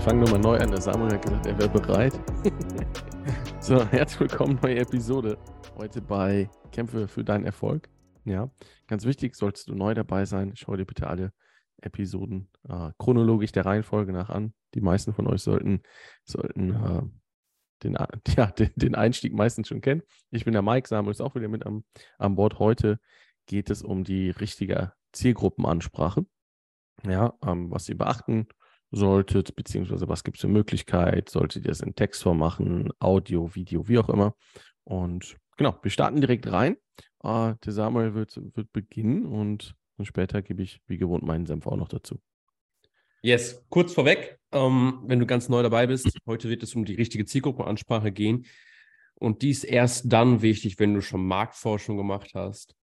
wir fangen nochmal neu an. Der Samuel hat gesagt, er wäre bereit. so, herzlich willkommen, neue Episode. Heute bei Kämpfe für deinen Erfolg. Ja, ganz wichtig, solltest du neu dabei sein, schau dir bitte alle Episoden äh, chronologisch der Reihenfolge nach an. Die meisten von euch sollten, sollten äh, den, ja, den, den, Einstieg meistens schon kennen. Ich bin der Mike, Samuel ist auch wieder mit am, an Bord. Heute geht es um die richtige Zielgruppenansprache. Ja, ähm, was ihr beachten solltet, beziehungsweise was gibt es für Möglichkeit, solltet ihr es in Textform machen, Audio, Video, wie auch immer. Und genau, wir starten direkt rein. Äh, der Samuel wird, wird beginnen und, und später gebe ich wie gewohnt meinen Senf auch noch dazu. Yes, kurz vorweg, ähm, wenn du ganz neu dabei bist, heute wird es um die richtige Zielgruppenansprache gehen. Und die ist erst dann wichtig, wenn du schon Marktforschung gemacht hast,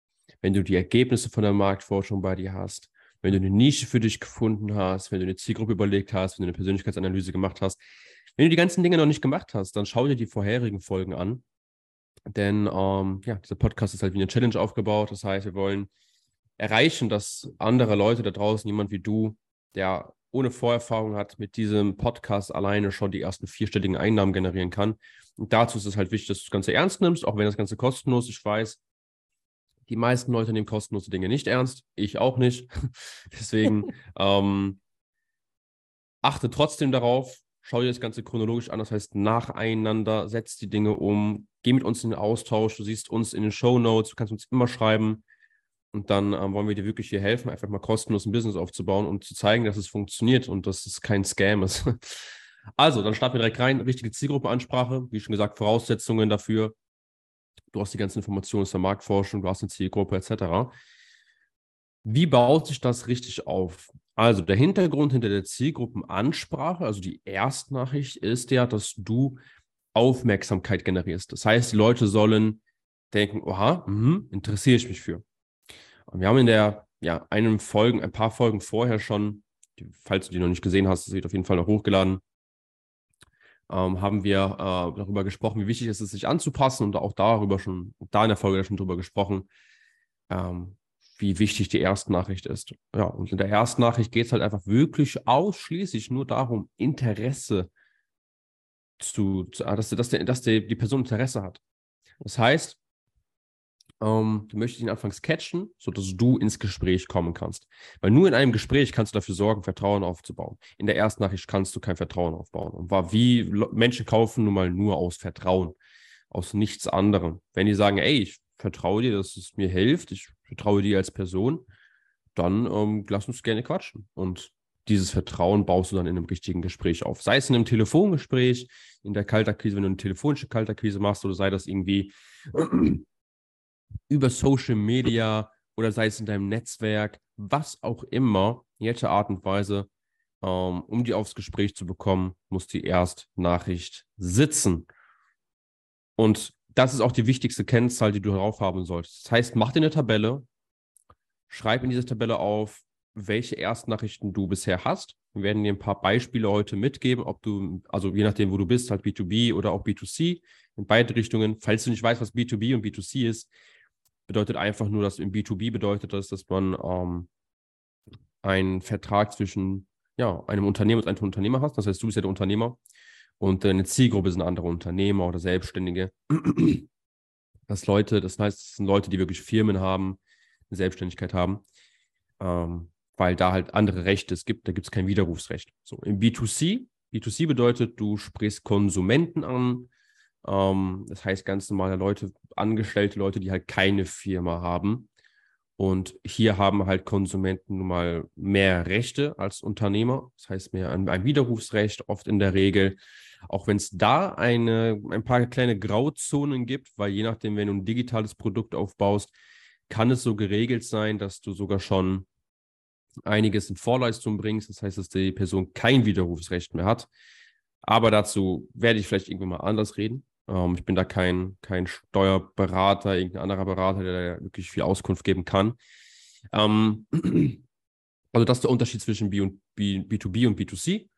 wenn du die Ergebnisse von der Marktforschung bei dir hast, wenn du eine Nische für dich gefunden hast, wenn du eine Zielgruppe überlegt hast, wenn du eine Persönlichkeitsanalyse gemacht hast. Wenn du die ganzen Dinge noch nicht gemacht hast, dann schau dir die vorherigen Folgen an. Denn ähm, ja, dieser Podcast ist halt wie eine Challenge aufgebaut. Das heißt, wir wollen erreichen, dass andere Leute da draußen, jemand wie du, der ohne Vorerfahrung hat, mit diesem Podcast alleine schon die ersten vierstelligen Einnahmen generieren kann. Und dazu ist es halt wichtig, dass du das Ganze ernst nimmst, auch wenn das Ganze kostenlos ist. Ich weiß, die meisten Leute nehmen kostenlose Dinge nicht ernst. Ich auch nicht. Deswegen ähm, achte trotzdem darauf, schau dir das Ganze chronologisch an, das heißt nacheinander, setz die Dinge um, geh mit uns in den Austausch, du siehst uns in den Show Notes, du kannst uns immer schreiben und dann ähm, wollen wir dir wirklich hier helfen, einfach mal kostenlos ein Business aufzubauen und zu zeigen, dass es funktioniert und dass es kein Scam ist. Also, dann starten wir direkt rein. Richtige Zielgruppenansprache, wie schon gesagt, Voraussetzungen dafür du hast die ganzen Informationen aus der Marktforschung, du hast eine Zielgruppe etc. Wie baut sich das richtig auf? Also der Hintergrund hinter der Zielgruppenansprache, also die Erstnachricht, ist ja, dass du Aufmerksamkeit generierst. Das heißt, die Leute sollen denken, oha, mh, interessiere ich mich für. Und wir haben in der, ja, einem Folgen, ein paar Folgen vorher schon, falls du die noch nicht gesehen hast, das wird auf jeden Fall noch hochgeladen, ähm, haben wir äh, darüber gesprochen, wie wichtig es ist, sich anzupassen und auch darüber schon, da in der Folge schon drüber gesprochen, ähm, wie wichtig die Erstnachricht ist. Ja, und in der Erstnachricht geht es halt einfach wirklich ausschließlich nur darum, Interesse zu, zu dass, dass, der, dass der, die Person Interesse hat. Das heißt, ähm, du möchtest ihn anfangs catchen, sodass du ins Gespräch kommen kannst. Weil nur in einem Gespräch kannst du dafür sorgen, Vertrauen aufzubauen. In der ersten Nachricht kannst du kein Vertrauen aufbauen. Und war wie Menschen kaufen nun mal nur aus Vertrauen, aus nichts anderem. Wenn die sagen, ey, ich vertraue dir, dass es mir hilft, ich vertraue dir als Person, dann ähm, lass uns gerne quatschen. Und dieses Vertrauen baust du dann in einem richtigen Gespräch auf. Sei es in einem Telefongespräch, in der Kaltakquise, wenn du eine telefonische Kaltakquise machst, oder sei das irgendwie über Social Media oder sei es in deinem Netzwerk, was auch immer, welcher Art und Weise, ähm, um die aufs Gespräch zu bekommen, muss die Erstnachricht sitzen. Und das ist auch die wichtigste Kennzahl, die du drauf haben solltest. Das heißt, mach dir eine Tabelle, schreib in diese Tabelle auf, welche Erstnachrichten du bisher hast. Wir werden dir ein paar Beispiele heute mitgeben, ob du, also je nachdem, wo du bist, halt B2B oder auch B2C, in beide Richtungen. Falls du nicht weißt, was B2B und B2C ist, bedeutet einfach nur, dass im B2B bedeutet das, dass man ähm, einen Vertrag zwischen ja, einem Unternehmen und einem Unternehmer hast. Das heißt, du bist ja der Unternehmer und deine Zielgruppe sind andere Unternehmer oder Selbstständige. Das Leute, das heißt, es sind Leute, die wirklich Firmen haben, eine Selbstständigkeit haben, ähm, weil da halt andere Rechte es gibt. Da gibt es kein Widerrufsrecht. So im B2C, B2C bedeutet, du sprichst Konsumenten an, ähm, das heißt ganz normale Leute, angestellte Leute, die halt keine Firma haben. Und hier haben halt Konsumenten nun mal mehr Rechte als Unternehmer. Das heißt mehr ein, ein Widerrufsrecht, oft in der Regel. Auch wenn es da eine, ein paar kleine Grauzonen gibt, weil je nachdem, wenn du ein digitales Produkt aufbaust, kann es so geregelt sein, dass du sogar schon einiges in Vorleistung bringst. Das heißt, dass die Person kein Widerrufsrecht mehr hat. Aber dazu werde ich vielleicht irgendwann mal anders reden. Ähm, ich bin da kein, kein Steuerberater, irgendein anderer Berater, der da wirklich viel Auskunft geben kann. Ähm, also das ist der Unterschied zwischen B und B, B2B und B2C.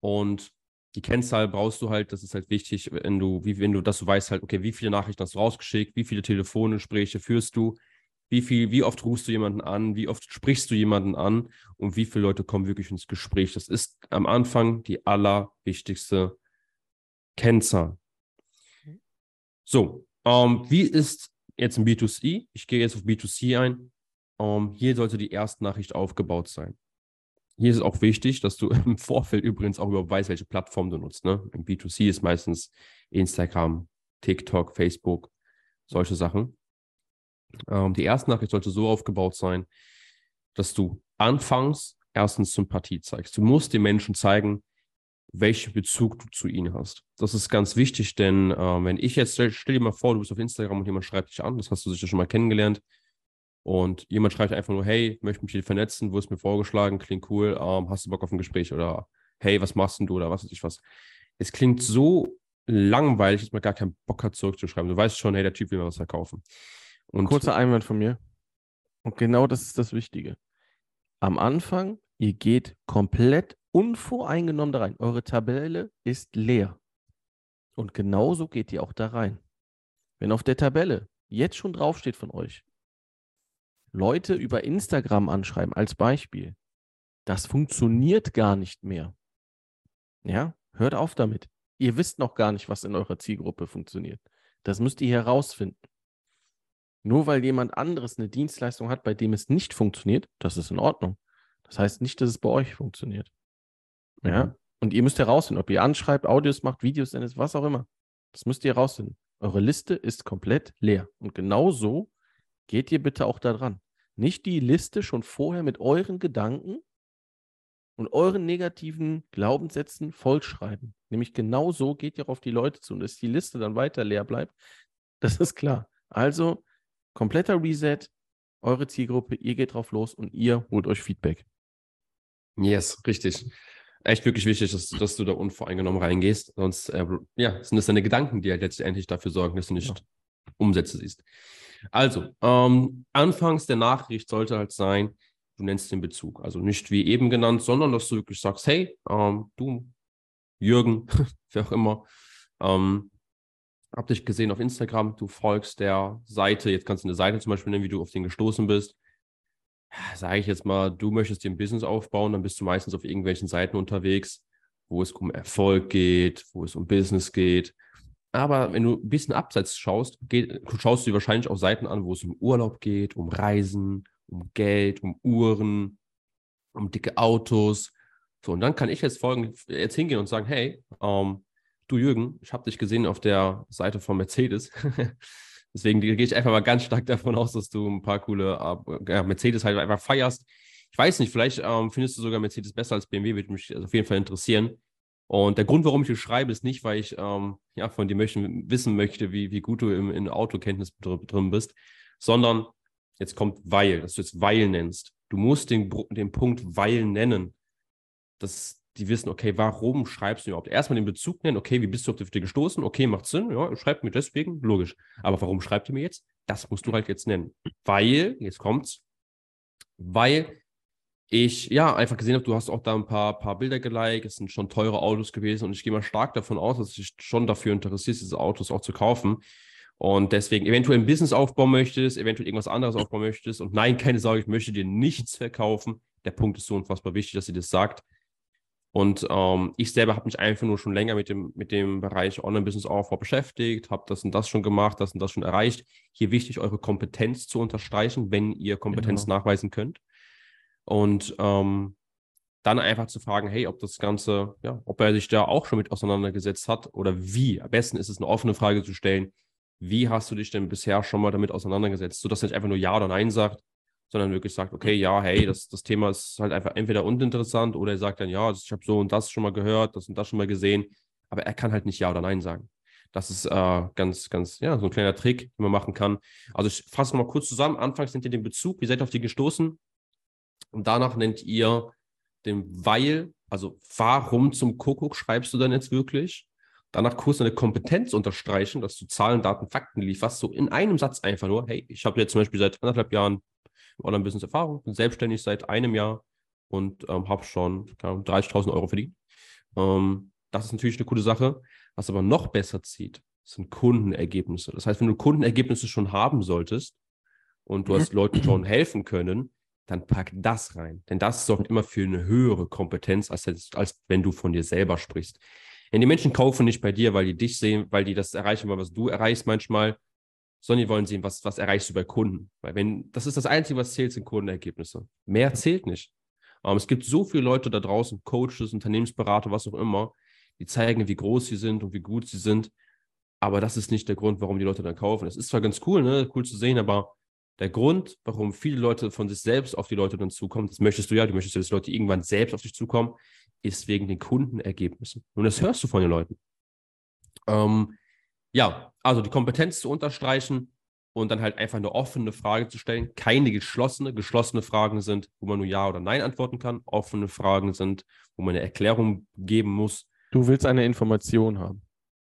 Und die Kennzahl brauchst du halt, das ist halt wichtig, wenn du, wie, wenn du, dass du weißt halt, okay, wie viele Nachrichten hast du rausgeschickt, wie viele Telefongespräche führst du, Wie viel, wie oft rufst du jemanden an? Wie oft sprichst du jemanden an? Und wie viele Leute kommen wirklich ins Gespräch? Das ist am Anfang die allerwichtigste Kennzahl. So, ähm, wie ist jetzt ein B2C? Ich gehe jetzt auf B2C ein. Ähm, hier sollte die Erstnachricht aufgebaut sein. Hier ist es auch wichtig, dass du im Vorfeld übrigens auch überhaupt weißt, welche Plattform du nutzt. Ne? Im B2C ist meistens Instagram, TikTok, Facebook, solche Sachen. Ähm, die Erstnachricht sollte so aufgebaut sein, dass du anfangs erstens Sympathie zeigst. Du musst den Menschen zeigen, welchen Bezug du zu ihnen hast. Das ist ganz wichtig, denn äh, wenn ich jetzt, stell, dir mal vor, du bist auf Instagram und jemand schreibt dich an, das hast du sicher schon mal kennengelernt, und jemand schreibt einfach nur, hey, möchte mich hier vernetzen, wo ist mir vorgeschlagen, klingt cool, ähm, hast du Bock auf ein Gespräch oder hey, was machst denn du oder was weiß ich was. Es klingt so langweilig, dass man gar keinen Bock hat, zurückzuschreiben. Du weißt schon, hey, der Typ will mir was verkaufen. Und Kurzer Einwand von mir. Und genau das ist das Wichtige. Am Anfang, ihr geht komplett unvoreingenommen da rein. Eure Tabelle ist leer. Und genauso geht ihr auch da rein. Wenn auf der Tabelle jetzt schon draufsteht von euch, Leute über Instagram anschreiben als Beispiel, das funktioniert gar nicht mehr. Ja, hört auf damit. Ihr wisst noch gar nicht, was in eurer Zielgruppe funktioniert. Das müsst ihr herausfinden. Nur weil jemand anderes eine Dienstleistung hat, bei dem es nicht funktioniert, das ist in Ordnung. Das heißt nicht, dass es bei euch funktioniert. Ja. Mhm. Und ihr müsst herausfinden, ob ihr anschreibt, Audios macht, Videos sendet, was auch immer. Das müsst ihr herausfinden. Eure Liste ist komplett leer. Und genau so geht ihr bitte auch da dran. Nicht die Liste schon vorher mit euren Gedanken und euren negativen Glaubenssätzen vollschreiben. Nämlich genau so geht ihr auf die Leute zu. Und dass die Liste dann weiter leer bleibt, das ist klar. Also kompletter Reset, eure Zielgruppe, ihr geht drauf los und ihr holt euch Feedback. Yes, richtig. Echt wirklich wichtig, dass, dass du da unvoreingenommen reingehst. Sonst äh, ja, sind es deine Gedanken, die halt letztendlich dafür sorgen, dass du nicht ja. Umsätze siehst. Also, ähm, anfangs der Nachricht sollte halt sein, du nennst den Bezug. Also nicht wie eben genannt, sondern dass du wirklich sagst, hey, ähm, du, Jürgen, wer auch immer, ähm, hab dich gesehen auf Instagram, du folgst der Seite, jetzt kannst du eine Seite zum Beispiel nennen, wie du auf den gestoßen bist. Sage ich jetzt mal, du möchtest dir ein Business aufbauen, dann bist du meistens auf irgendwelchen Seiten unterwegs, wo es um Erfolg geht, wo es um Business geht. Aber wenn du ein bisschen abseits schaust, geht, schaust du dir wahrscheinlich auch Seiten an, wo es um Urlaub geht, um Reisen, um Geld, um Uhren, um dicke Autos. So, und dann kann ich jetzt folgen, jetzt hingehen und sagen, hey, ähm, du Jürgen, ich habe dich gesehen auf der Seite von Mercedes. Deswegen gehe ich einfach mal ganz stark davon aus, dass du ein paar coole äh, Mercedes halt einfach feierst. Ich weiß nicht, vielleicht ähm, findest du sogar Mercedes besser als BMW, würde mich auf jeden Fall interessieren. Und der Grund, warum ich es schreibe, ist nicht, weil ich ähm, ja, von dir möchten, wissen möchte, wie, wie gut du im, in Autokenntnis drin bist, sondern jetzt kommt weil, dass du jetzt weil nennst. Du musst den, den Punkt weil nennen, dass die wissen, okay, warum schreibst du überhaupt? Erstmal den Bezug nennen, okay, wie bist du auf die gestoßen? Okay, macht Sinn, ja, schreibt mir deswegen, logisch. Aber warum schreibt ihr mir jetzt? Das musst du halt jetzt nennen. Weil, jetzt kommt's, weil ich ja einfach gesehen habe, du hast auch da ein paar, paar Bilder geliked, es sind schon teure Autos gewesen und ich gehe mal stark davon aus, dass du dich schon dafür interessierst, diese Autos auch zu kaufen. Und deswegen eventuell ein Business aufbauen möchtest, eventuell irgendwas anderes aufbauen möchtest. Und nein, keine Sorge, ich möchte dir nichts verkaufen. Der Punkt ist so unfassbar wichtig, dass sie das sagt. Und ähm, ich selber habe mich einfach nur schon länger mit dem, mit dem Bereich Online-Business-Aufbau beschäftigt, habe das und das schon gemacht, das und das schon erreicht. Hier wichtig, eure Kompetenz zu unterstreichen, wenn ihr Kompetenz genau. nachweisen könnt. Und ähm, dann einfach zu fragen, hey, ob das Ganze, ja, ob er sich da auch schon mit auseinandergesetzt hat oder wie. Am besten ist es eine offene Frage zu stellen, wie hast du dich denn bisher schon mal damit auseinandergesetzt, sodass er nicht einfach nur Ja oder Nein sagt, sondern wirklich sagt, okay, ja, hey, das, das Thema ist halt einfach entweder uninteressant oder er sagt dann, ja, ich habe so und das schon mal gehört, das und das schon mal gesehen, aber er kann halt nicht Ja oder Nein sagen. Das ist äh, ganz, ganz, ja, so ein kleiner Trick, den man machen kann. Also ich fasse mal kurz zusammen. Anfangs nennt ihr den Bezug, wie seid ihr auf die gestoßen? Und danach nennt ihr den Weil, also warum zum Kuckuck schreibst du dann jetzt wirklich? Danach kurz eine Kompetenz unterstreichen, dass du Zahlen, Daten, Fakten lieferst, so in einem Satz einfach nur, hey, ich habe jetzt zum Beispiel seit anderthalb Jahren Online-Business Erfahrung, bin selbstständig seit einem Jahr und ähm, habe schon 30.000 Euro verdient. Ähm, das ist natürlich eine coole Sache. Was aber noch besser zieht, sind Kundenergebnisse. Das heißt, wenn du Kundenergebnisse schon haben solltest, und du hast Leuten schon helfen können, dann pack das rein. Denn das sorgt immer für eine höhere Kompetenz, als, als wenn du von dir selber sprichst. Denn die Menschen kaufen nicht bei dir, weil die dich sehen, weil die das erreichen wollen, was du erreichst manchmal, sondern die wollen sehen, was, was erreichst du bei Kunden. Weil wenn, das ist das Einzige, was zählt, sind Kundenergebnisse. Mehr zählt nicht. Um, ähm, es gibt so viele Leute da draußen, Coaches, Unternehmensberater, was auch immer, die zeigen, wie groß sie sind und wie gut sie sind. Aber das ist nicht der Grund, warum die Leute dann kaufen. Es ist zwar ganz cool, ne, cool zu sehen, aber der Grund, warum viele Leute von sich selbst auf die Leute dann zukommen, das möchtest du ja, du möchtest ja, dass Leute irgendwann selbst auf dich zukommen, ist wegen den Kundenergebnissen. Und das hörst du von den Leuten. Ähm, ja, also die Kompetenz zu unterstreichen und dann halt einfach eine offene Frage zu stellen. Keine geschlossene. Geschlossene Fragen sind, wo man nur Ja oder Nein antworten kann. Offene Fragen sind, wo man eine Erklärung geben muss. Du willst eine Information haben.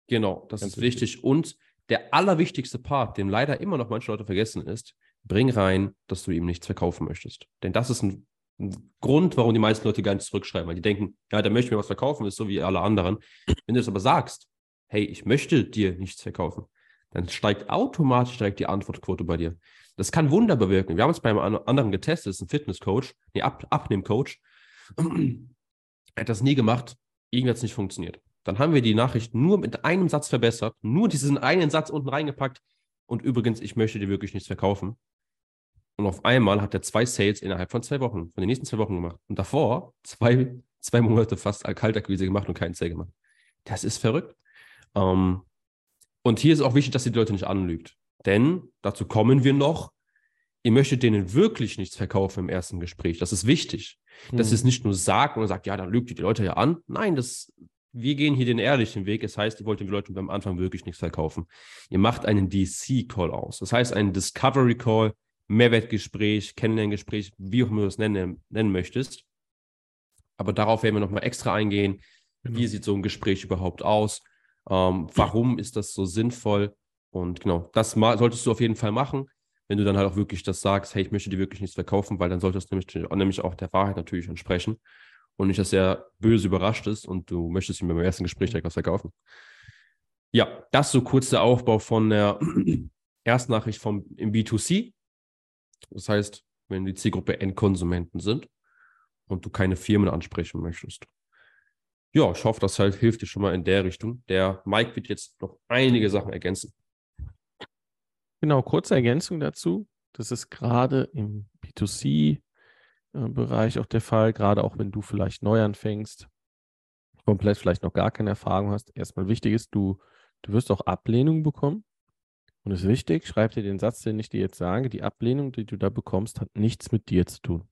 Genau, das Ganz ist wichtig. wichtig. Und der allerwichtigste Part, den leider immer noch manche Leute vergessen, ist, bring rein, dass du ihm nichts verkaufen möchtest. Denn das ist ein, ein Grund, warum die meisten Leute gar nicht zurückschreiben, weil die denken, ja, der möchte mir was verkaufen, ist so wie alle anderen. Wenn du es aber sagst, hey, ich möchte dir nichts verkaufen, dann steigt automatisch direkt die Antwortquote bei dir. Das kann Wunder bewirken. Wir haben es beim anderen getestet, das ist ein Fitnesscoach, nee, Ab Abnehmcoach. er hat das nie gemacht, irgendwie hat es nicht funktioniert. Dann haben wir die Nachricht nur mit einem Satz verbessert, nur diesen einen Satz unten reingepackt. Und übrigens, ich möchte dir wirklich nichts verkaufen. Und auf einmal hat er zwei Sales innerhalb von zwei Wochen, von den nächsten zwei Wochen gemacht. Und davor zwei, zwei Monate fast Kaltakquise gemacht und keinen Sale gemacht. Das ist verrückt. Ähm, und hier ist auch wichtig, dass ihr die Leute nicht anlügt. Denn dazu kommen wir noch. Ihr möchtet denen wirklich nichts verkaufen im ersten Gespräch. Das ist wichtig. Hm. Dass ihr es nicht nur sagt und sagt, ja, dann lügt ihr die Leute ja an. Nein, das, wir gehen hier den ehrlichen Weg. Das heißt, ihr wollt den Leuten am Anfang wirklich nichts verkaufen. Ihr macht einen DC-Call aus. Das heißt, einen Discovery-Call, Mehrwertgespräch, Kennenlerngespräch, wie auch immer du es nennen, nennen möchtest. Aber darauf werden wir nochmal extra eingehen. Genau. Wie sieht so ein Gespräch überhaupt aus? Ähm, warum ist das so sinnvoll? Und genau, das solltest du auf jeden Fall machen, wenn du dann halt auch wirklich das sagst, hey, ich möchte dir wirklich nichts verkaufen, weil dann solltest du nämlich, nämlich auch der Wahrheit natürlich entsprechen und nicht, dass er böse überrascht ist und du möchtest ihm beim ersten Gespräch direkt was verkaufen. Ja, das so kurz der Aufbau von der Erstnachricht vom, im B2C. Das heißt, wenn die Zielgruppe Endkonsumenten sind und du keine Firmen ansprechen möchtest ja, ich hoffe, das halt hilft dir schon mal in der Richtung. Der Mike wird jetzt noch einige Sachen ergänzen. Genau, kurze Ergänzung dazu. Das ist gerade im B2C-Bereich auch der Fall, gerade auch wenn du vielleicht neu anfängst, komplett vielleicht noch gar keine Erfahrung hast. Erstmal wichtig ist, du, du wirst auch Ablehnung bekommen. Und es ist wichtig, schreib dir den Satz, den ich dir jetzt sage, die Ablehnung, die du da bekommst, hat nichts mit dir zu tun.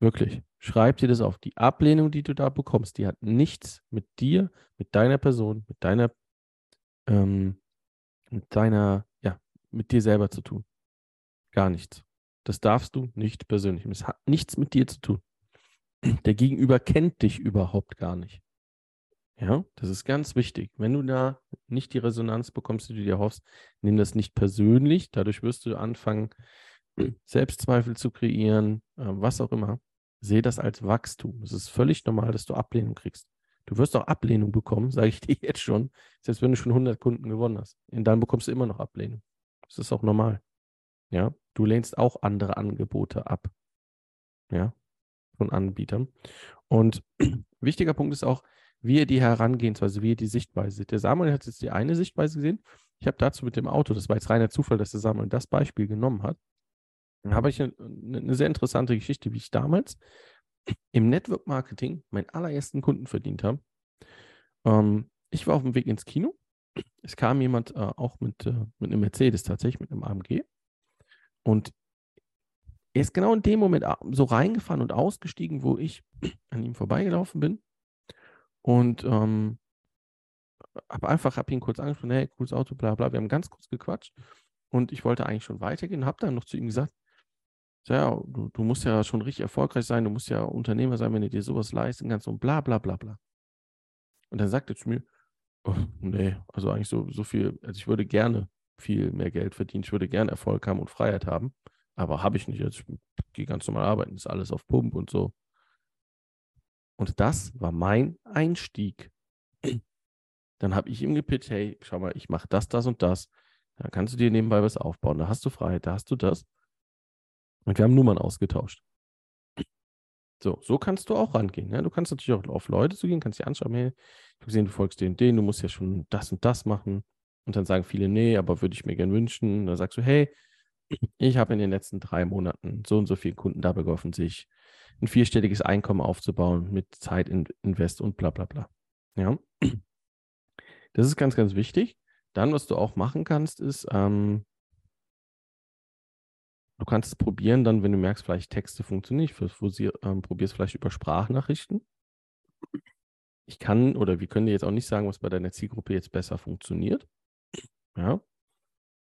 Wirklich. Schreib dir das auf. Die Ablehnung, die du da bekommst, die hat nichts mit dir, mit deiner Person, mit deiner, ähm, mit deiner, ja, mit dir selber zu tun. Gar nichts. Das darfst du nicht persönlich. Es hat nichts mit dir zu tun. Der Gegenüber kennt dich überhaupt gar nicht. Ja, das ist ganz wichtig. Wenn du da nicht die Resonanz bekommst, die du dir hoffst, nimm das nicht persönlich. Dadurch wirst du anfangen, Selbstzweifel zu kreieren, äh, was auch immer. Sehe das als Wachstum. Es ist völlig normal, dass du Ablehnung kriegst. Du wirst auch Ablehnung bekommen, sage ich dir jetzt schon, selbst wenn du schon 100 Kunden gewonnen hast. Und dann bekommst du immer noch Ablehnung. Das ist auch normal. Ja, du lehnst auch andere Angebote ab. Ja, von Anbietern. Und wichtiger Punkt ist auch, wie ihr die Herangehensweise, wie ihr die Sichtweise seht. Der Samuel hat jetzt die eine Sichtweise gesehen. Ich habe dazu mit dem Auto, das war jetzt reiner Zufall, dass der Samuel das Beispiel genommen hat. Dann habe ich eine, eine sehr interessante Geschichte, wie ich damals im Network Marketing meinen allerersten Kunden verdient habe. Ähm, ich war auf dem Weg ins Kino. Es kam jemand äh, auch mit, äh, mit einem Mercedes tatsächlich, mit einem AMG. Und er ist genau in dem Moment so reingefahren und ausgestiegen, wo ich an ihm vorbeigelaufen bin. Und ähm, habe einfach, habe ihn kurz angesprochen, hey, cooles Auto, bla bla. Wir haben ganz kurz gequatscht. Und ich wollte eigentlich schon weitergehen, habe dann noch zu ihm gesagt, ja, du, du musst ja schon richtig erfolgreich sein, du musst ja Unternehmer sein, wenn du dir sowas leisten kannst und bla bla bla bla. Und dann sagt er zu mir, oh, nee, also eigentlich so, so viel, also ich würde gerne viel mehr Geld verdienen, ich würde gerne Erfolg haben und Freiheit haben, aber habe ich nicht. Also ich gehe ganz normal arbeiten, ist alles auf Pump und so. Und das war mein Einstieg. Dann habe ich ihm gepitcht, hey, schau mal, ich mache das, das und das. Da kannst du dir nebenbei was aufbauen. Da hast du Freiheit, da hast du das. Und wir haben Nummern ausgetauscht. So, so kannst du auch rangehen. Ja? Du kannst natürlich auch auf Leute zugehen, kannst dir anschauen, hey, ich habe gesehen, du folgst den, den, du musst ja schon das und das machen. Und dann sagen viele, nee, aber würde ich mir gern wünschen. Und dann sagst du, hey, ich habe in den letzten drei Monaten so und so viele Kunden dabei geholfen, sich ein vierstelliges Einkommen aufzubauen mit Zeit, Invest und bla bla bla. Ja. Das ist ganz, ganz wichtig. Dann, was du auch machen kannst, ist, ähm, du kannst es probieren, dann, wenn du merkst, vielleicht Texte funktionieren nicht, ähm, probierst vielleicht über Sprachnachrichten. Ich kann oder wir können dir jetzt auch nicht sagen, was bei deiner Zielgruppe jetzt besser funktioniert. Ja.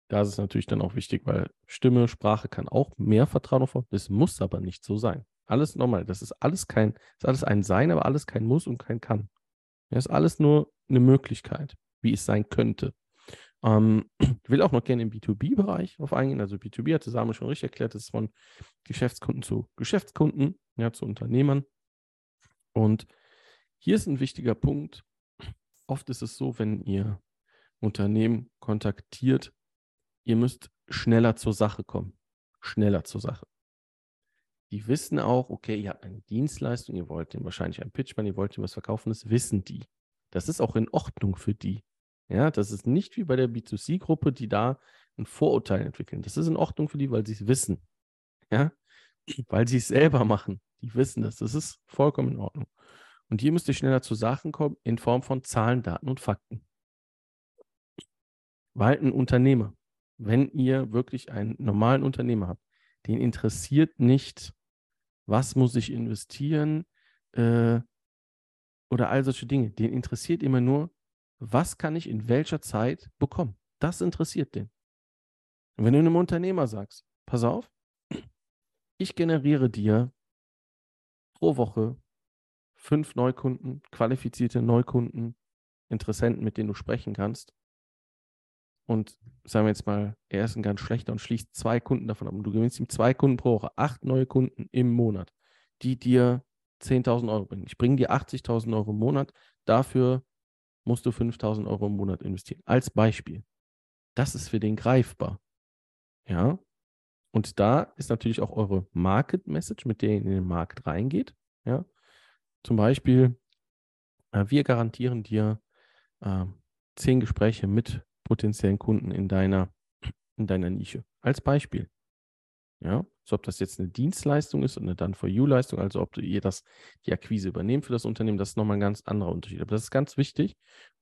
Da ist es natürlich dann auch wichtig, weil Stimme, Sprache kann auch mehr Vertrauen aufbauen. Das muss aber nicht so sein. Alles normal. Das ist alles kein, ist alles ein Sein, aber alles kein Muss und kein Kann. Das ist alles nur eine Möglichkeit, wie es sein könnte. Ähm, ich will auch noch gerne im B2B-Bereich auf eingehen. Also B2B hatte Samuel schon richtig erklärt, das ist von Geschäftskunden zu Geschäftskunden, ja, zu Unternehmern. Und hier ist ein wichtiger Punkt. Oft ist es so, wenn ihr Unternehmen kontaktiert, ihr müsst schneller zur Sache kommen. Schneller zur Sache. Die wissen auch, okay, ihr habt eine Dienstleistung, ihr wollt dem wahrscheinlich einen Pitch machen, ihr wollt ihm was verkaufen, das wissen die. Das ist auch in Ordnung für die. Ja, das ist nicht wie bei der B2C-Gruppe, die da ein Vorurteil entwickeln. Das ist in Ordnung für die, weil sie es wissen. Ja, weil sie es selber machen. Die wissen das. Das ist vollkommen in Ordnung. Und hier müsst ihr schneller zu Sachen kommen in Form von Zahlen, Daten und Fakten. Weil ein Unternehmer, wenn ihr wirklich einen normalen Unternehmer habt, den interessiert nicht, was muss ich investieren äh, oder all solche Dinge. Den interessiert immer nur, was kann ich in welcher Zeit bekommen. Das interessiert den. Und wenn du einem Unternehmer sagst, pass auf, ich generiere dir pro Woche fünf Neukunden, qualifizierte Neukunden, Interessenten, mit denen du sprechen kannst, und sagen wir jetzt mal, er ist ein ganz schlechter und schließt zwei Kunden davon ab und du gewinnst ihm zwei Kunden pro Woche, acht neue Kunden im Monat, die dir 10.000 Euro bringen. Ich bringe dir 80.000 Euro im Monat, dafür musst du 5.000 Euro im Monat investieren. Als Beispiel. Das ist für den greifbar. Ja. Und da ist natürlich auch eure Market Message, mit der ihr in den Markt reingeht. Ja. Zum Beispiel, äh, wir garantieren dir äh, zehn Gespräche mit potenziellen Kunden in deiner, in deiner Nische. Als Beispiel. Ja, so ob das jetzt eine Dienstleistung ist oder eine Done-for-You-Leistung, also ob ihr das, die Akquise übernehmt für das Unternehmen, das ist nochmal ein ganz anderer Unterschied. Aber das ist ganz wichtig,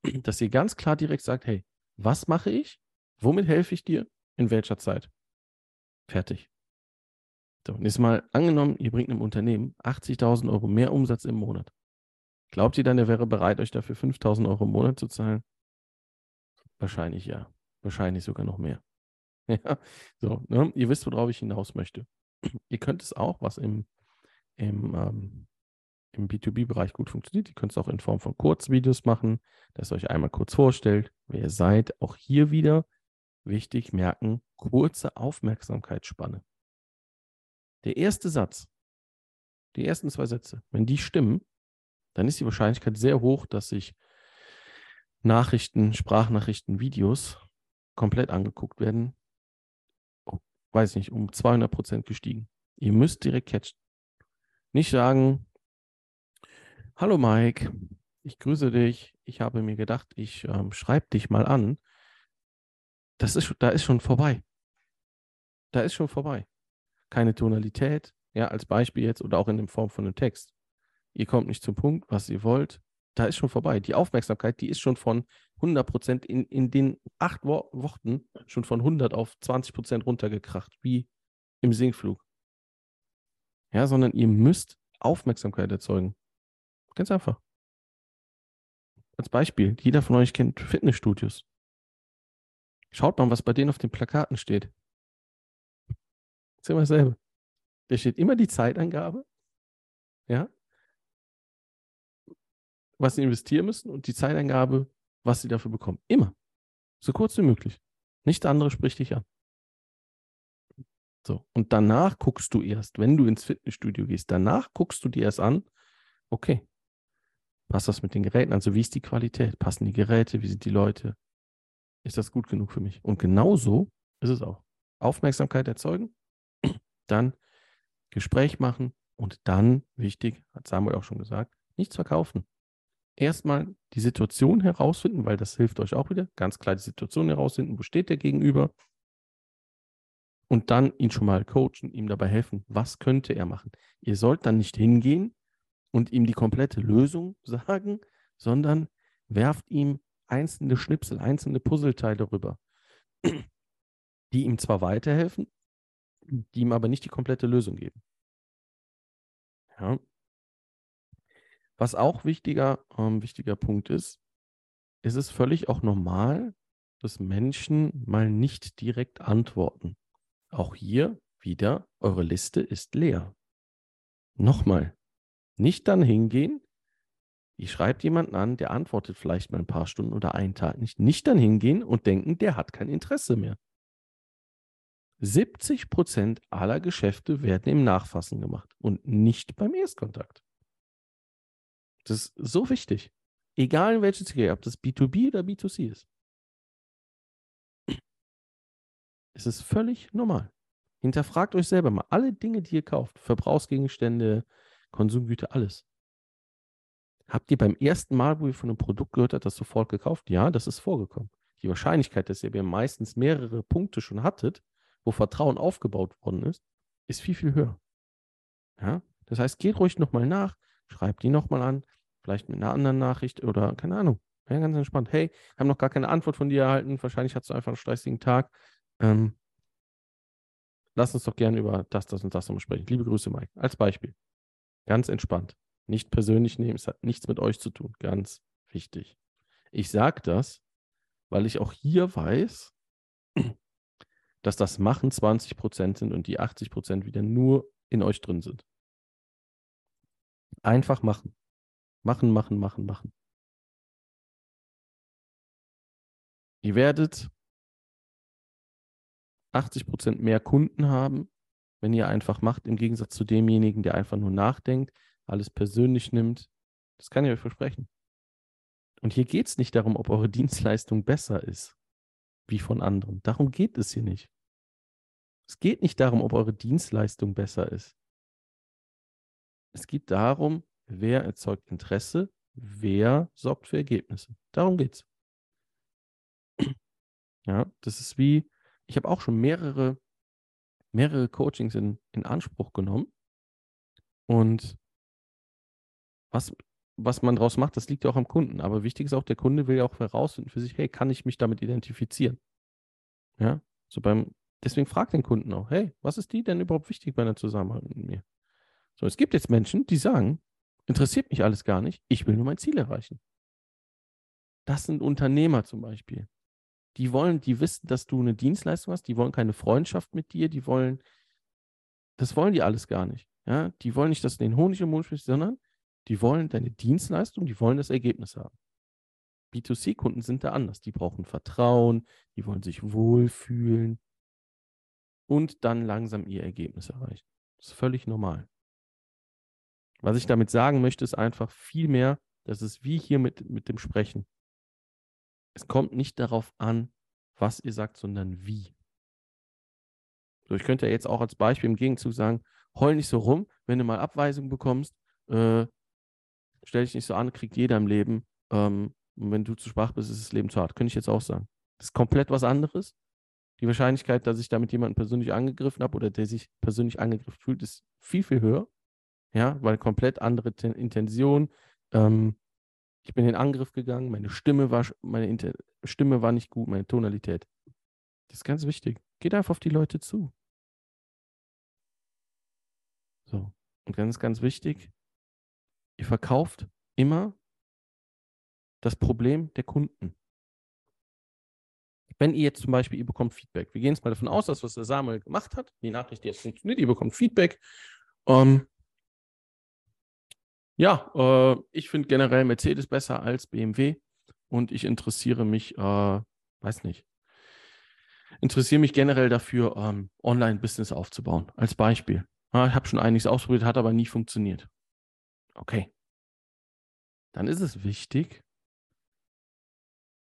dass ihr ganz klar direkt sagt, hey, was mache ich? Womit helfe ich dir? In welcher Zeit? Fertig. So, und jetzt mal angenommen, ihr bringt einem Unternehmen 80.000 Euro mehr Umsatz im Monat. Glaubt ihr dann, er wäre bereit, euch dafür 5.000 Euro im Monat zu zahlen? Wahrscheinlich ja. Wahrscheinlich sogar noch mehr. Ja, so, ne? Ihr wisst, worauf ich hinaus möchte. Ihr könnt es auch, was im, im, ähm, im B2B-Bereich gut funktioniert. Ihr könnt es auch in Form von Kurzvideos machen, dass ihr euch einmal kurz vorstellt, wer ihr seid. Auch hier wieder wichtig merken, kurze Aufmerksamkeitsspanne. Der erste Satz, die ersten zwei Sätze, wenn die stimmen, dann ist die Wahrscheinlichkeit sehr hoch, dass sich Nachrichten, Sprachnachrichten, Videos komplett angeguckt werden, weiß nicht, um 200 Prozent gestiegen. Ihr müsst direkt catchen. Nicht sagen, hallo Mike, ich grüße dich. Ich habe mir gedacht, ich ähm, schreibe dich mal an. Das ist, da ist schon vorbei. Da ist schon vorbei. Keine Tonalität, ja, als Beispiel jetzt oder auch in der Form von einem Text. Ihr kommt nicht zum Punkt, was ihr wollt da ist schon vorbei. Die Aufmerksamkeit, die ist schon von 100 Prozent in, in den acht Wo Wochen schon von 100 auf 20 Prozent runtergekracht, wie im Sinkflug. Ja, sondern ihr müsst Aufmerksamkeit erzeugen. Ganz einfach. Als Beispiel, jeder von euch kennt Fitnessstudios. Schaut mal, was bei denen auf den Plakaten steht. Das ist immer dasselbe. Da steht immer die Zeitangabe. Ja, was sie investieren müssen und die Zeitangabe, was sie dafür bekommen. Immer. So kurz wie möglich. Nichts anderes spricht dich an. So. Und danach guckst du erst, wenn du ins Fitnessstudio gehst, danach guckst du dir erst an, okay, passt das mit den Geräten? Also wie ist die Qualität? Passen die Geräte? Wie sind die Leute? ist das gut genug für mich? Und genauso ist es auch. Aufmerksamkeit erzeugen, dann Gespräch machen und dann, wichtig, hat Samuel auch schon gesagt, nichts verkaufen. Erstmal die Situation herausfinden, weil das hilft euch auch wieder. Ganz klar die Situation herausfinden, wo steht der Gegenüber. Und dann ihn schon mal coachen, ihm dabei helfen, was könnte er machen. Ihr sollt dann nicht hingehen und ihm die komplette Lösung sagen, sondern werft ihm einzelne Schnipsel, einzelne Puzzleteile rüber, die ihm zwar weiterhelfen, die ihm aber nicht die komplette Lösung geben. Ja. Was auch wichtiger, ähm, wichtiger Punkt ist, ist es völlig auch normal, dass Menschen mal nicht direkt antworten. Auch hier wieder, eure Liste ist leer. Nochmal, nicht dann hingehen, Ihr schreibt jemanden an, der antwortet vielleicht mal ein paar Stunden oder einen Tag nicht. Nicht dann hingehen und denken, der hat kein Interesse mehr. 70 Prozent aller Geschäfte werden im Nachfassen gemacht und nicht beim Erstkontakt. Das ist so wichtig. Egal in welches Ziel, ob das B2B oder B2C ist. Es ist völlig normal. Hinterfragt euch selber mal alle Dinge, die ihr kauft. Verbrauchsgegenstände, Konsumgüter, alles. Habt ihr beim ersten Mal, wo ihr von einem Produkt gehört habt, das sofort gekauft? Ja, das ist vorgekommen. Die Wahrscheinlichkeit, dass ihr meistens mehrere Punkte schon hattet, wo Vertrauen aufgebaut worden ist, ist viel, viel höher. Ja? Das heißt, geht ruhig nochmal nach, schreibt die nochmal an, vielleicht mit einer anderen Nachricht oder keine Ahnung. Ja, ganz entspannt. Hey, haben noch gar keine Antwort von dir erhalten. Wahrscheinlich hast du einfach einen stressigen Tag. Ähm, lass uns doch gerne über das, das und das nochmal sprechen. Liebe Grüße, Mike. Als Beispiel. Ganz entspannt. Nicht persönlich nehmen, es hat nichts mit euch zu tun. Ganz wichtig. Ich sage das, weil ich auch hier weiß, dass das Machen 20 Prozent sind und die 80 Prozent wieder nur in euch drin sind. Einfach machen. Machen, machen, machen, machen. Ihr werdet 80 Prozent mehr Kunden haben, wenn ihr einfach macht, im Gegensatz zu demjenigen, der einfach nur nachdenkt, alles persönlich nimmt. Das kann ich euch versprechen. Und hier geht es nicht darum, ob eure Dienstleistung besser ist wie von anderen. Darum geht es hier nicht. Es geht nicht darum, ob eure Dienstleistung besser ist. Es geht darum, wer erzeugt Interesse, wer sorgt für Ergebnisse. Darum geht es. Ja, das ist wie, ich habe auch schon mehrere, mehrere Coachings in, in Anspruch genommen. Und was, was man daraus macht, das liegt ja auch am Kunden. Aber wichtig ist auch, der Kunde will ja auch herausfinden für sich, hey, kann ich mich damit identifizieren? Ja, so beim, deswegen fragt den Kunden auch, hey, was ist die denn überhaupt wichtig bei einer Zusammenarbeit mit mir? So, es gibt jetzt Menschen, die sagen, interessiert mich alles gar nicht, ich will nur mein Ziel erreichen. Das sind Unternehmer zum Beispiel. Die wollen, die wissen, dass du eine Dienstleistung hast, die wollen keine Freundschaft mit dir, die wollen, das wollen die alles gar nicht. Ja, die wollen nicht, dass du den Honig im Mund sprichst, sondern die wollen deine Dienstleistung, die wollen das Ergebnis haben. B2C-Kunden sind da anders. Die brauchen Vertrauen, die wollen sich wohlfühlen und dann langsam ihr Ergebnis erreichen. Das ist völlig normal. Was ich damit sagen möchte, ist einfach viel mehr, das ist wie hier mit, mit dem Sprechen. Es kommt nicht darauf an, was ihr sagt, sondern wie. So, ich könnte ja jetzt auch als Beispiel im Gegenzug sagen, heul nicht so rum, wenn du mal Abweisung bekommst, äh, stell dich nicht so an, kriegt jeder im Leben. Ähm, und wenn du zu schwach bist, ist das Leben zu hart. Könnte ich jetzt auch sagen. Das ist komplett was anderes. Die Wahrscheinlichkeit, dass ich damit jemanden persönlich angegriffen habe oder der sich persönlich angegriffen fühlt, ist viel, viel höher. Ja, weil komplett andere Intention. Ähm, ich bin in Angriff gegangen, meine Stimme war, meine Inter Stimme war nicht gut, meine Tonalität. Das ist ganz wichtig. Geht einfach auf die Leute zu. So. Und ganz, ganz wichtig, Ihr verkauft immer das Problem der Kunden. Wenn ihr jetzt zum Beispiel, ihr bekommt Feedback, wir gehen jetzt mal davon aus, dass was der Samuel gemacht hat, die Nachricht jetzt funktioniert, ihr bekommt Feedback. Ähm, ja, äh, ich finde generell Mercedes besser als BMW und ich interessiere mich, äh, weiß nicht, interessiere mich generell dafür, ähm, Online-Business aufzubauen, als Beispiel. Ja, ich habe schon einiges ausprobiert, hat aber nie funktioniert. Okay. Dann ist es wichtig,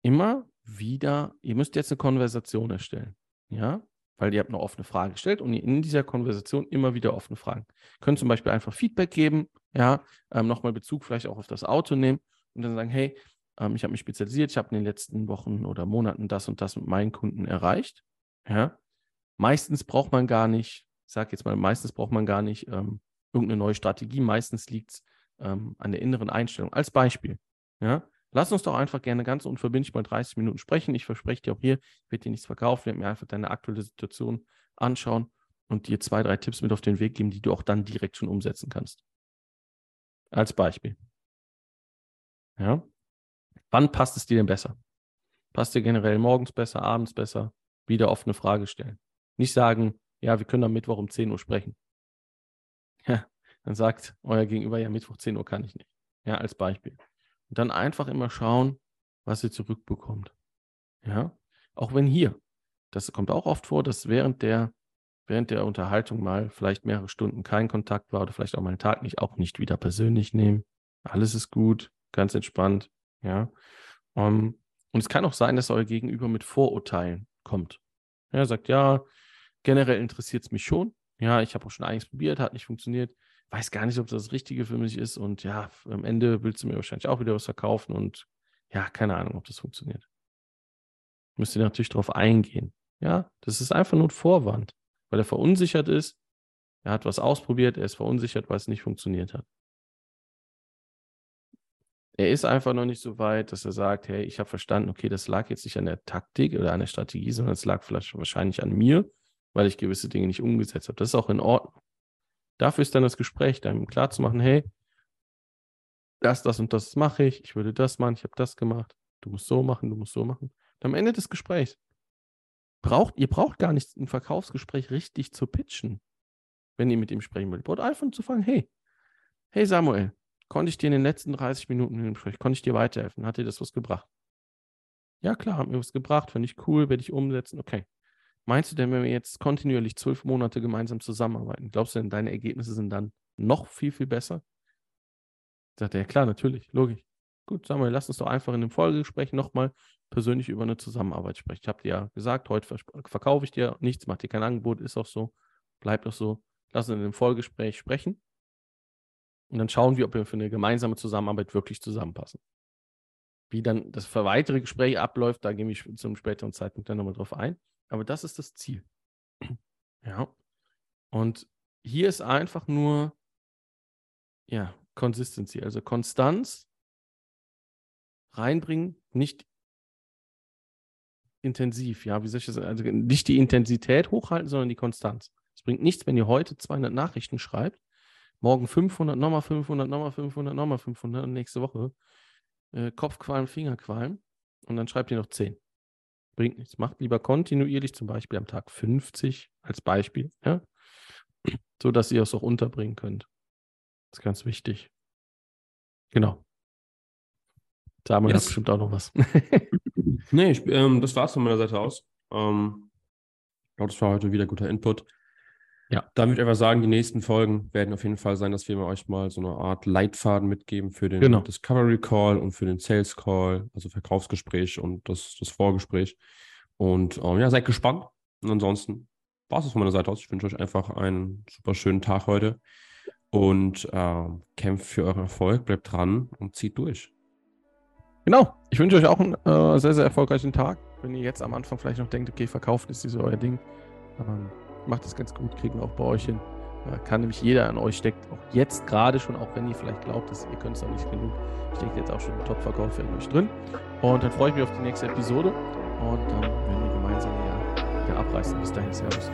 immer, wieder, ihr müsst jetzt eine Konversation erstellen. Ja, weil ihr habt eine offene Frage gestellt und in dieser Konversation immer wieder offene Fragen. Ihr könnt zum Beispiel einfach Feedback geben, ja, ähm, nochmal Bezug vielleicht auch auf das Auto nehmen und dann sagen, hey, ähm, ich habe mich spezialisiert, ich habe in den letzten Wochen oder Monaten das und das mit meinen Kunden erreicht. Ja, meistens braucht man gar nicht, ich sage jetzt mal, meistens braucht man gar nicht ähm, irgendeine neue Strategie, meistens liegt es ähm, an der inneren Einstellung. Als Beispiel, ja, Lass uns doch einfach gerne ganz unverbindlich mal 30 Minuten sprechen. Ich verspreche dir auch hier, ich werde dir nichts verkaufen, werde mir einfach deine aktuelle Situation anschauen und dir zwei, drei Tipps mit auf den Weg geben, die du auch dann direkt schon umsetzen kannst. Als Beispiel. Ja. Wann passt es dir denn besser? Passt dir generell morgens besser, abends besser? Wieder offene Frage stellen. Nicht sagen, ja, wir können am Mittwoch um 10 Uhr sprechen. Ja, dann sagt euer Gegenüber, ja, Mittwoch 10 Uhr kann ich nicht. Ja, als Beispiel. Und dann einfach immer schauen, was ihr zurückbekommt. Ja, auch wenn hier, das kommt auch oft vor, dass während der, während der Unterhaltung mal vielleicht mehrere Stunden kein Kontakt war oder vielleicht auch mal einen Tag nicht, auch nicht wieder persönlich nehmen. Alles ist gut, ganz entspannt. Ja, um, ähm, und es kann auch sein, dass euer Gegenüber mit Vorurteilen kommt. Er sagt, ja, generell interessiert es mich schon. Ja, ich habe auch schon einiges probiert, hat nicht funktioniert weiß gar nicht, ob das das Richtige für mich ist. Und ja, am Ende willst du mir wahrscheinlich auch wieder was verkaufen. Und ja, keine Ahnung, ob das funktioniert. Müsst ihr natürlich darauf eingehen. Ja, das ist einfach nur ein Vorwand, weil er verunsichert ist. Er hat was ausprobiert, er ist verunsichert, weil es nicht funktioniert hat. Er ist einfach noch nicht so weit, dass er sagt, hey, ich habe verstanden, okay, das lag jetzt nicht an der Taktik oder an der Strategie, sondern es lag vielleicht wahrscheinlich an mir, weil ich gewisse Dinge nicht umgesetzt habe. Das ist auch in Ordnung. Dafür ist dann das Gespräch, dann klar zu machen, hey, das, das und das mache ich, ich würde das machen, ich habe das gemacht, du musst so machen, du musst so machen. Und am Ende des Gesprächs braucht, ihr braucht gar nicht ein Verkaufsgespräch richtig zu pitchen, wenn ihr mit ihm sprechen wollt. Ihr braucht einfach zu fragen, hey, hey Samuel, konnte ich dir in den letzten 30 Minuten im Gespräch, konnte ich dir weiterhelfen? Hat dir das was gebracht? Ja, klar, hat mir was gebracht, fand ich cool, werde ich umsetzen, okay. Meinst du denn, wenn wir jetzt kontinuierlich zwölf Monate gemeinsam zusammenarbeiten, glaubst du denn, deine Ergebnisse sind dann noch viel, viel besser? Sagt er, ja klar, natürlich, logisch. Gut, wir, lass uns doch einfach in dem Folgegespräch nochmal persönlich über eine Zusammenarbeit sprechen. Ich habe dir ja gesagt, heute verkaufe ich dir nichts, mach dir kein Angebot, ist auch so, bleibt auch so. Lass uns in dem Folgegespräch sprechen. Und dann schauen wir, ob wir für eine gemeinsame Zusammenarbeit wirklich zusammenpassen. Wie dann das weitere Gespräch abläuft, da gehen wir zum späteren Zeitpunkt dann nochmal drauf ein. Aber das ist das Ziel. Ja. Und hier ist einfach nur, ja, Consistency, also Konstanz reinbringen, nicht intensiv, ja, wie soll ich das? Also nicht die Intensität hochhalten, sondern die Konstanz. Es bringt nichts, wenn ihr heute 200 Nachrichten schreibt, morgen 500, nochmal 500, nochmal 500, nochmal 500 und nächste Woche äh, Kopfqualm, Fingerqualm und dann schreibt ihr noch 10 bringt nichts. Macht lieber kontinuierlich, zum Beispiel am Tag 50 als Beispiel, ja? so dass ihr es auch unterbringen könnt. Das ist ganz wichtig. Genau. Samuel yes. hat bestimmt auch noch was. nee, ich, ähm, das war es von meiner Seite aus. Ähm, ich glaube, das war heute wieder guter Input. Ja, da würde ich einfach sagen, die nächsten Folgen werden auf jeden Fall sein, dass wir euch mal so eine Art Leitfaden mitgeben für den genau. Discovery Call und für den Sales Call, also Verkaufsgespräch und das, das Vorgespräch. Und ähm, ja, seid gespannt. Und ansonsten war es von meiner Seite aus. Ich wünsche euch einfach einen super schönen Tag heute und äh, kämpft für euren Erfolg, bleibt dran und zieht durch. Genau. Ich wünsche euch auch einen äh, sehr, sehr erfolgreichen Tag. Wenn ihr jetzt am Anfang vielleicht noch denkt, okay, verkauft ist so euer Ding. Ähm, macht das ganz gut, kriegen wir auch bei euch hin. Da kann nämlich jeder an euch steckt, auch jetzt gerade schon, auch wenn ihr vielleicht glaubt, dass ihr könnt es noch nicht genug, steckt jetzt auch schon ein Top-Verkauf für euch drin. Und dann freue ich mich auf die nächste Episode und dann werden wir gemeinsam ja, ja abreißen. Bis dahin, Servus.